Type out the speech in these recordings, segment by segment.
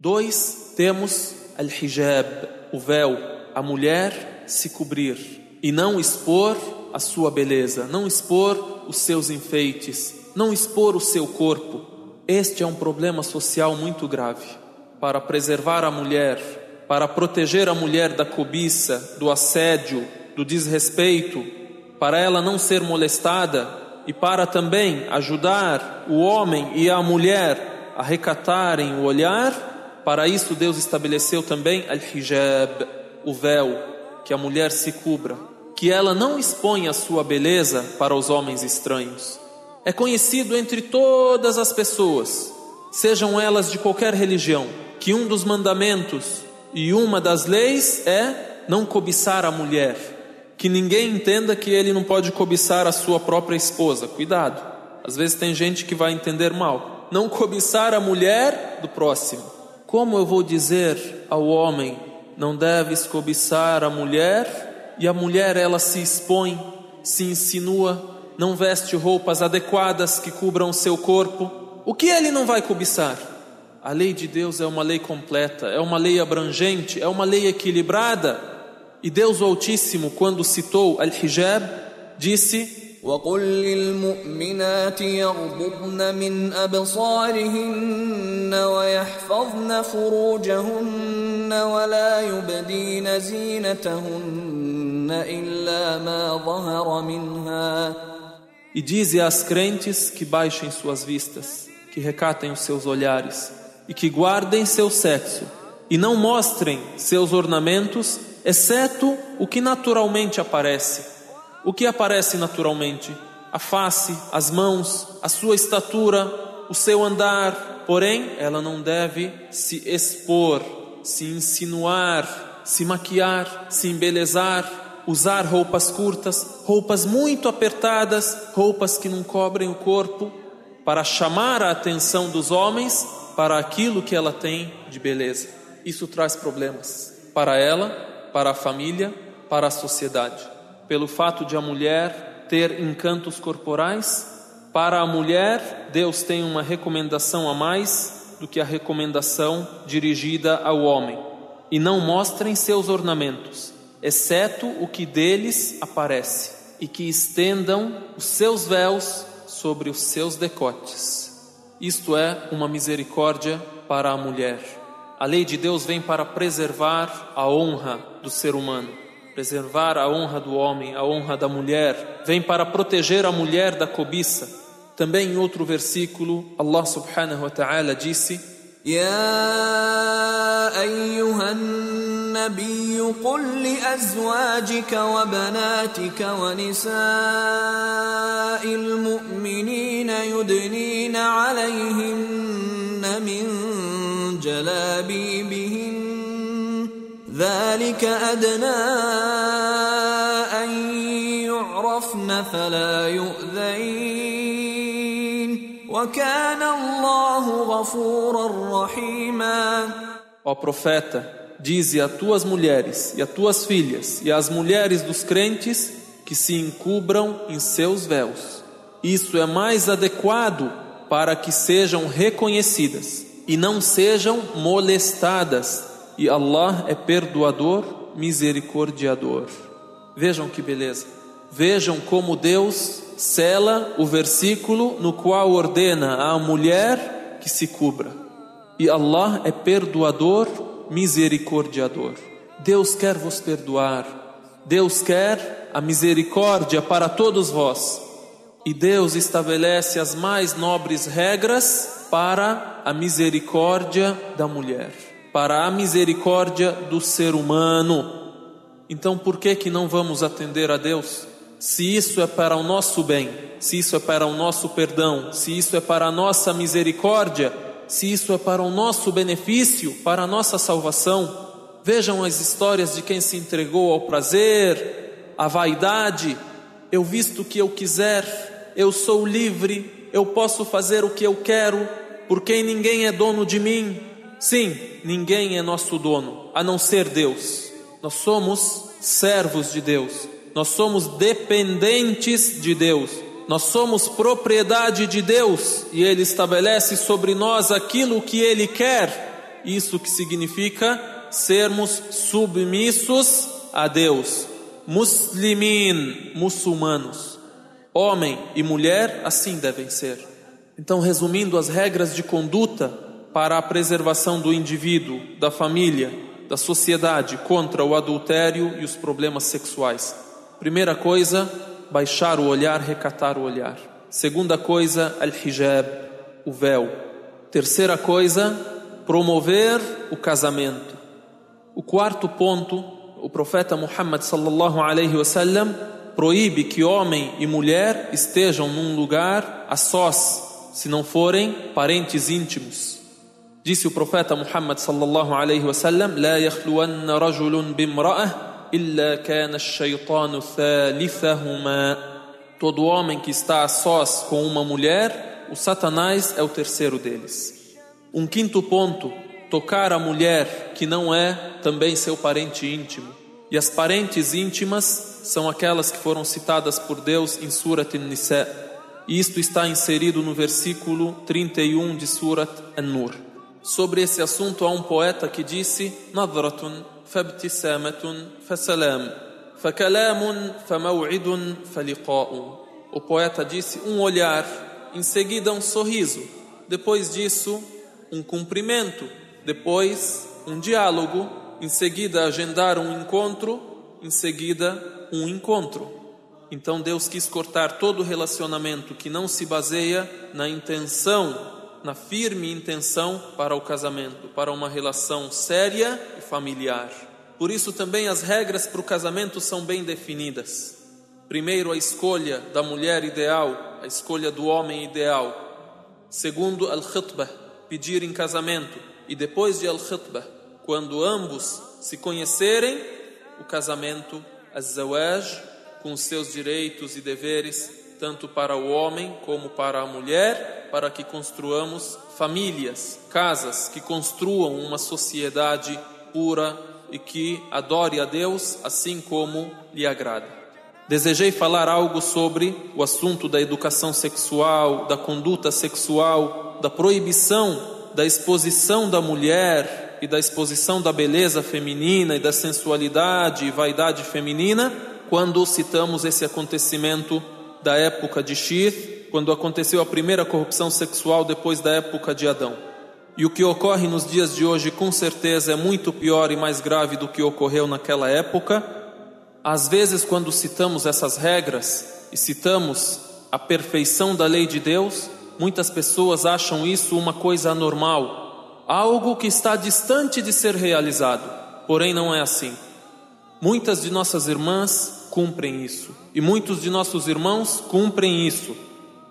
Dois, temos al-hijab, o véu, a mulher se cobrir e não expor a sua beleza, não expor os seus enfeites, não expor o seu corpo. Este é um problema social muito grave. Para preservar a mulher, para proteger a mulher da cobiça, do assédio, do desrespeito, para ela não ser molestada e para também ajudar o homem e a mulher a recatarem o olhar, para isso Deus estabeleceu também al-hijab, o véu, que a mulher se cubra, que ela não exponha a sua beleza para os homens estranhos. É conhecido entre todas as pessoas, sejam elas de qualquer religião, que um dos mandamentos e uma das leis é não cobiçar a mulher que ninguém entenda que ele não pode cobiçar a sua própria esposa. Cuidado. Às vezes tem gente que vai entender mal. Não cobiçar a mulher do próximo. Como eu vou dizer ao homem, não deves cobiçar a mulher, e a mulher ela se expõe, se insinua, não veste roupas adequadas que cubram seu corpo, o que ele não vai cobiçar? A lei de Deus é uma lei completa, é uma lei abrangente, é uma lei equilibrada. E Deus Altíssimo, quando citou Al-Hijab, disse: وقل للمؤمنات يغضضن من أبصارهن ويحفظن فروجهن ولا يبدين زينتهن إلا ما ظهر منها E dize às crentes que baixem suas vistas, que recatem os seus olhares e que guardem seu sexo e não mostrem seus ornamentos exceto o que naturalmente aparece. O que aparece naturalmente? A face, as mãos, a sua estatura, o seu andar. Porém, ela não deve se expor, se insinuar, se maquiar, se embelezar, usar roupas curtas, roupas muito apertadas, roupas que não cobrem o corpo, para chamar a atenção dos homens para aquilo que ela tem de beleza. Isso traz problemas para ela para a família, para a sociedade. Pelo fato de a mulher ter encantos corporais, para a mulher, Deus tem uma recomendação a mais do que a recomendação dirigida ao homem. E não mostrem seus ornamentos, exceto o que deles aparece, e que estendam os seus véus sobre os seus decotes. Isto é uma misericórdia para a mulher. A lei de Deus vem para preservar a honra do ser humano, preservar a honra do homem, a honra da mulher, vem para proteger a mulher da cobiça. Também em outro versículo, Allah subhanahu wa ta'ala disse: Ya ayyuhan nabiyyu qul li azwajika wa banatika wa nisa'il mu'minina yudnina alayhim min jalabibihinna ذلك أدنى أن يعرفن فلا يؤذين وكان الله غفورا رحيما Ó profeta, dize a tuas mulheres e a tuas filhas e às mulheres dos crentes que se encubram em seus véus. Isso é mais adequado para que sejam reconhecidas e não sejam molestadas. e Allah é perdoador, misericordiador. Vejam que beleza. Vejam como Deus sela o versículo no qual ordena à mulher que se cubra. E Allah é perdoador, misericordiador. Deus quer vos perdoar. Deus quer a misericórdia para todos vós. E Deus estabelece as mais nobres regras para a misericórdia da mulher, para a misericórdia do ser humano. Então, por que que não vamos atender a Deus? Se isso é para o nosso bem, se isso é para o nosso perdão, se isso é para a nossa misericórdia, se isso é para o nosso benefício, para a nossa salvação, vejam as histórias de quem se entregou ao prazer, à vaidade. Eu visto o que eu quiser, eu sou livre, eu posso fazer o que eu quero, porque ninguém é dono de mim. Sim, ninguém é nosso dono, a não ser Deus. Nós somos servos de Deus, nós somos dependentes de Deus, nós somos propriedade de Deus e Ele estabelece sobre nós aquilo que Ele quer. isso que significa sermos submissos a Deus. Muslimin, muçulmanos. Homem e mulher assim devem ser. Então, resumindo as regras de conduta para a preservação do indivíduo, da família, da sociedade contra o adultério e os problemas sexuais. Primeira coisa, baixar o olhar, recatar o olhar. Segunda coisa, al-hijab, o véu. Terceira coisa, promover o casamento. O quarto ponto, o profeta Muhammad sallallahu alaihi wasallam proíbe que homem e mulher estejam num lugar a sós, se não forem parentes íntimos. Disse o profeta Muhammad sallallahu alaihi wasallam: "La yakhluwanna rajulun bimra'ah illa kana ash-shaytanu thalithahuma." Todo homem que está a sós com uma mulher, o Satanás é o terceiro deles. Um quinto ponto: tocar a mulher que não é também seu parente íntimo. E as parentes íntimas são aquelas que foram citadas por Deus em Surat An-Nisa. Isto está inserido no versículo 31 de Surat An-Nur. Sobre esse assunto há um poeta que disse: Nadratun fabtisamatun fasalam fakalamun famaw'idun faliqa'u. O poeta disse: um olhar, em seguida um sorriso, depois disso um cumprimento, depois um diálogo, em seguida agendar um encontro, em seguida um encontro. Então Deus quis cortar todo relacionamento que não se baseia na intenção, na firme intenção para o casamento, para uma relação séria e familiar. Por isso também as regras para o casamento são bem definidas. Primeiro, a escolha da mulher ideal, a escolha do homem ideal. Segundo, al-khutbah, pedir em casamento. E depois de al-khutbah, quando ambos se conhecerem, o casamento, az-zawaj, com seus direitos e deveres, tanto para o homem como para a mulher, para que construamos famílias, casas que construam uma sociedade pura e que adore a Deus assim como lhe agrada. Desejei falar algo sobre o assunto da educação sexual, da conduta sexual, da proibição da exposição da mulher e da exposição da beleza feminina e da sensualidade e vaidade feminina quando citamos esse acontecimento da época de Shir, quando aconteceu a primeira corrupção sexual depois da época de Adão. E o que ocorre nos dias de hoje, com certeza, é muito pior e mais grave do que ocorreu naquela época. Às vezes, quando citamos essas regras e citamos a perfeição da lei de Deus, muitas pessoas acham isso uma coisa anormal, algo que está distante de ser realizado. Porém, não é assim. Muitas de nossas irmãs cumprem isso, e muitos de nossos irmãos cumprem isso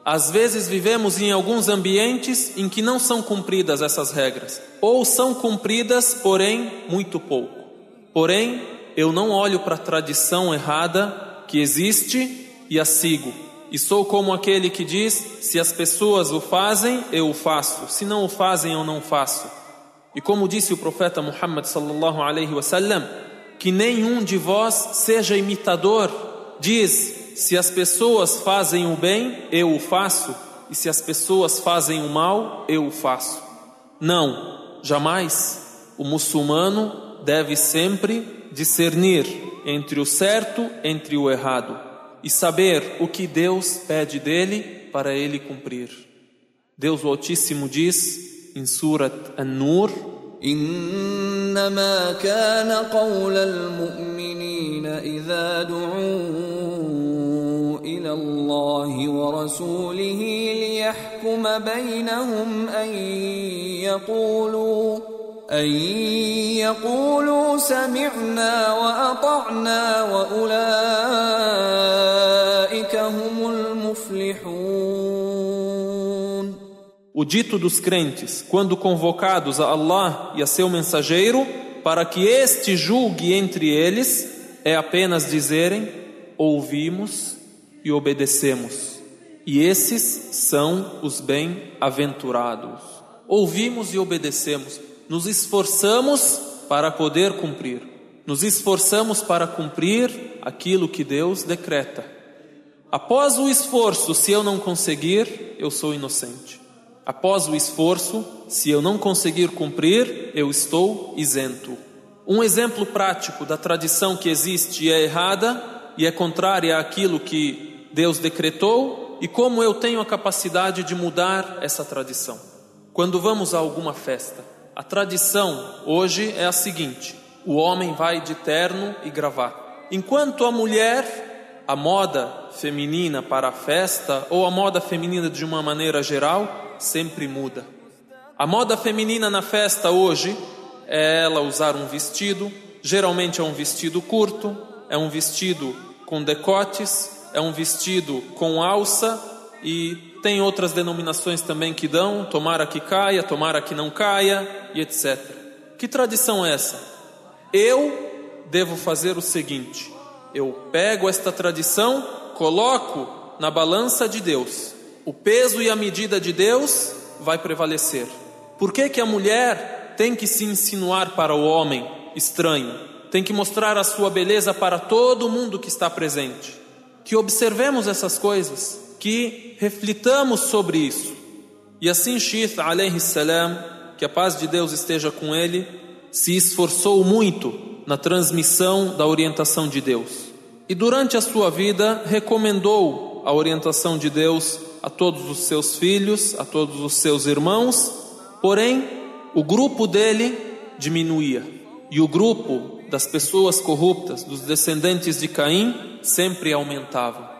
às vezes vivemos em alguns ambientes em que não são cumpridas essas regras, ou são cumpridas, porém muito pouco. Porém, eu não olho para a tradição errada que existe e a sigo. E sou como aquele que diz: se as pessoas o fazem, eu o faço. Se não o fazem, eu não faço. E como disse o profeta Muhammad sallallahu alaihi wasallam, que nenhum de vós seja imitador, diz se as pessoas fazem o bem, eu o faço, e se as pessoas fazem o mal, eu o faço. Não, jamais. O muçulmano deve sempre discernir entre o certo entre o errado e saber o que Deus pede dele para ele cumprir. Deus o Altíssimo diz em Surat An-Nur: إنما كان قول المؤمنين إذا دعوا إلى الله ورسوله ليحكم بينهم أن يقولوا أن يقولوا سمعنا وأطعنا وأولئك O dito dos crentes, quando convocados a Allah e a seu mensageiro, para que este julgue entre eles, é apenas dizerem: ouvimos e obedecemos. E esses são os bem-aventurados. Ouvimos e obedecemos, nos esforçamos para poder cumprir, nos esforçamos para cumprir aquilo que Deus decreta. Após o esforço, se eu não conseguir, eu sou inocente. Após o esforço, se eu não conseguir cumprir, eu estou isento. Um exemplo prático da tradição que existe e é errada e é contrária àquilo que Deus decretou e como eu tenho a capacidade de mudar essa tradição. Quando vamos a alguma festa, a tradição hoje é a seguinte: o homem vai de terno e gravata, enquanto a mulher, a moda feminina para a festa ou a moda feminina de uma maneira geral sempre muda. A moda feminina na festa hoje é ela usar um vestido, geralmente é um vestido curto, é um vestido com decotes, é um vestido com alça e tem outras denominações também que dão, tomara que caia, tomara que não caia e etc. Que tradição é essa? Eu devo fazer o seguinte: eu pego esta tradição, coloco na balança de Deus. O peso e a medida de Deus vai prevalecer. Por que, que a mulher tem que se insinuar para o homem estranho? Tem que mostrar a sua beleza para todo mundo que está presente. Que observemos essas coisas que reflitamos sobre isso. E assim Shith alayhi salam, que a paz de Deus esteja com ele, se esforçou muito na transmissão da orientação de Deus. E durante a sua vida recomendou a orientação de Deus a todos os seus filhos, a todos os seus irmãos, porém o grupo dele diminuía. E o grupo das pessoas corruptas, dos descendentes de Caim, sempre aumentava.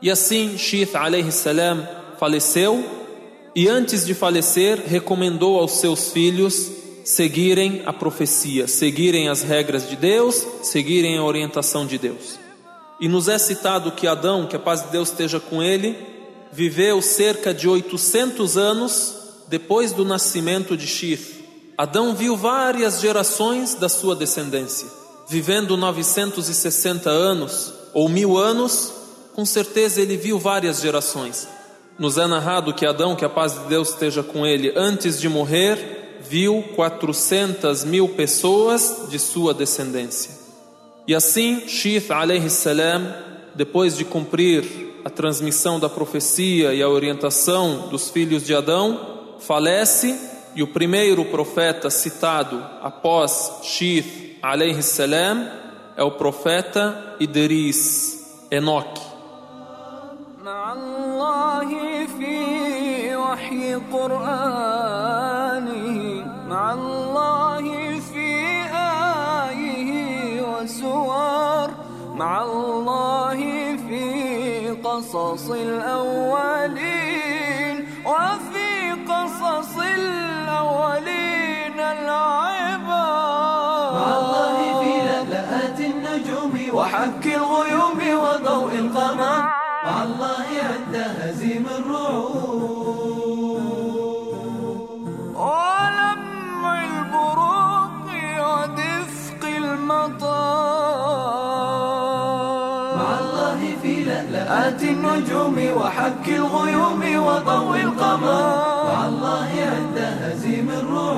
E assim Shith alayhi salam faleceu e antes de falecer recomendou aos seus filhos seguirem a profecia, seguirem as regras de Deus, seguirem a orientação de Deus. E nos é citado que Adão, que a paz de Deus esteja com ele, viveu cerca de 800 anos depois do nascimento de Shith. Adão viu várias gerações da sua descendência, vivendo 960 anos ou mil anos com certeza ele viu várias gerações. Nos é narrado que Adão, que a paz de Deus esteja com ele, antes de morrer, viu 400 mil pessoas de sua descendência. E assim, Shif alayhi salam, depois de cumprir a transmissão da profecia e a orientação dos filhos de Adão, falece e o primeiro profeta citado após Shif alayhi salam é o profeta Idris, Enoque. مع مع الله في قصص الأولين وفي قصص الأولين العبر مع الله في لألآت النجوم وحك الغيوم وضوء القمر. مع الله عند هزيم الرعود لآت النجوم وحك الغيوم وضوء القمر. مع الله عند هزيم الرعود